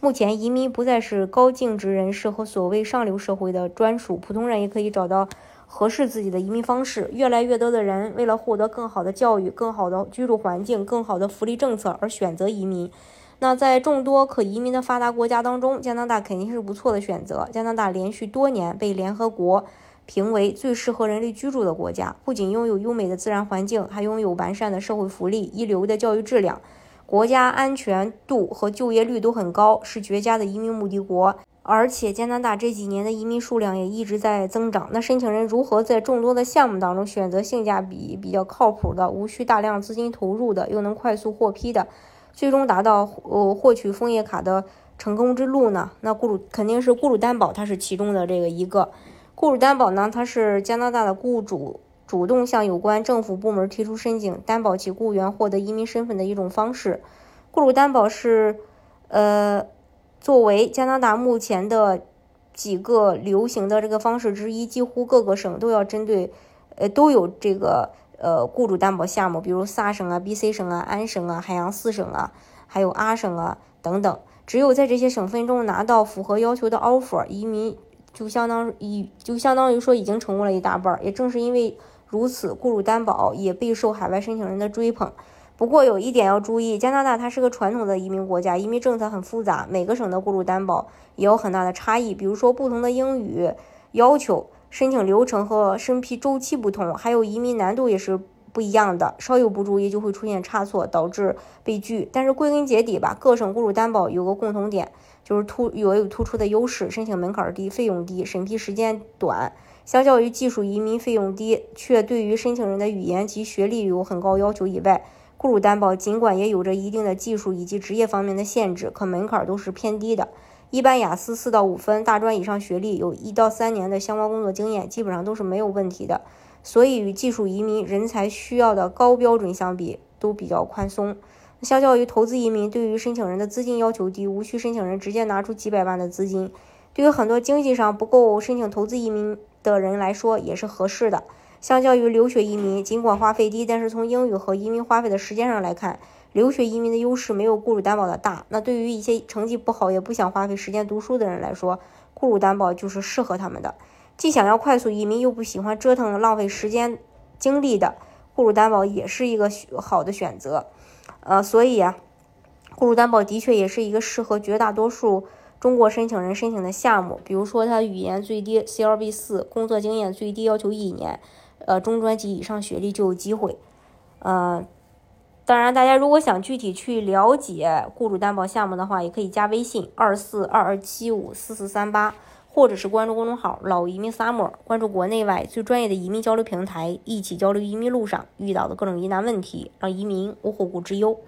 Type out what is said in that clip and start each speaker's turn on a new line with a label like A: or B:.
A: 目前，移民不再是高净值人士和所谓上流社会的专属，普通人也可以找到。合适自己的移民方式，越来越多的人为了获得更好的教育、更好的居住环境、更好的福利政策而选择移民。那在众多可移民的发达国家当中，加拿大肯定是不错的选择。加拿大连续多年被联合国评为最适合人类居住的国家，不仅拥有优美的自然环境，还拥有完善的社会福利、一流的教育质量，国家安全度和就业率都很高，是绝佳的移民目的国。而且加拿大这几年的移民数量也一直在增长。那申请人如何在众多的项目当中选择性价比比较靠谱的、无需大量资金投入的、又能快速获批的，最终达到呃获取枫叶卡的成功之路呢？那雇主肯定是雇主担保，它是其中的这个一个。雇主担保呢，它是加拿大的雇主主动向有关政府部门提出申请，担保其雇员获得移民身份的一种方式。雇主担保是，呃。作为加拿大目前的几个流行的这个方式之一，几乎各个省都要针对，呃，都有这个呃雇主担保项目，比如萨省啊、BC 省啊、安省啊、海洋四省啊，还有阿省啊等等。只有在这些省份中拿到符合要求的 offer，移民就相当于就相当于说已经成功了一大半。也正是因为如此，雇主担保也备受海外申请人的追捧。不过有一点要注意，加拿大它是个传统的移民国家，移民政策很复杂，每个省的雇主担保也有很大的差异。比如说，不同的英语要求、申请流程和审批周期不同，还有移民难度也是不一样的，稍有不注意就会出现差错，导致被拒。但是归根结底吧，各省雇主担保有个共同点，就是突有有突出的优势：申请门槛低、费用低、审批时间短。相较于技术移民费用低，却对于申请人的语言及学历有很高要求以外。雇主担保尽管也有着一定的技术以及职业方面的限制，可门槛都是偏低的。一般雅思四到五分，大专以上学历，有一到三年的相关工作经验，基本上都是没有问题的。所以与技术移民人才需要的高标准相比，都比较宽松。相较于投资移民，对于申请人的资金要求低，无需申请人直接拿出几百万的资金。对于很多经济上不够申请投资移民的人来说，也是合适的。相较于留学移民，尽管花费低，但是从英语和移民花费的时间上来看，留学移民的优势没有雇主担保的大。那对于一些成绩不好也不想花费时间读书的人来说，雇主担保就是适合他们的。既想要快速移民，又不喜欢折腾浪费时间精力的，雇主担保也是一个好的选择。呃，所以啊，雇主担保的确也是一个适合绝大多数中国申请人申请的项目。比如说，他语言最低 CLB 四，工作经验最低要求一年。呃，中专及以上学历就有机会。呃，当然，大家如果想具体去了解雇主担保项目的话，也可以加微信二四二二七五四四三八，或者是关注公众号“老移民 summer”，关注国内外最专业的移民交流平台，一起交流移民路上遇到的各种疑难问题，让移民无后顾之忧。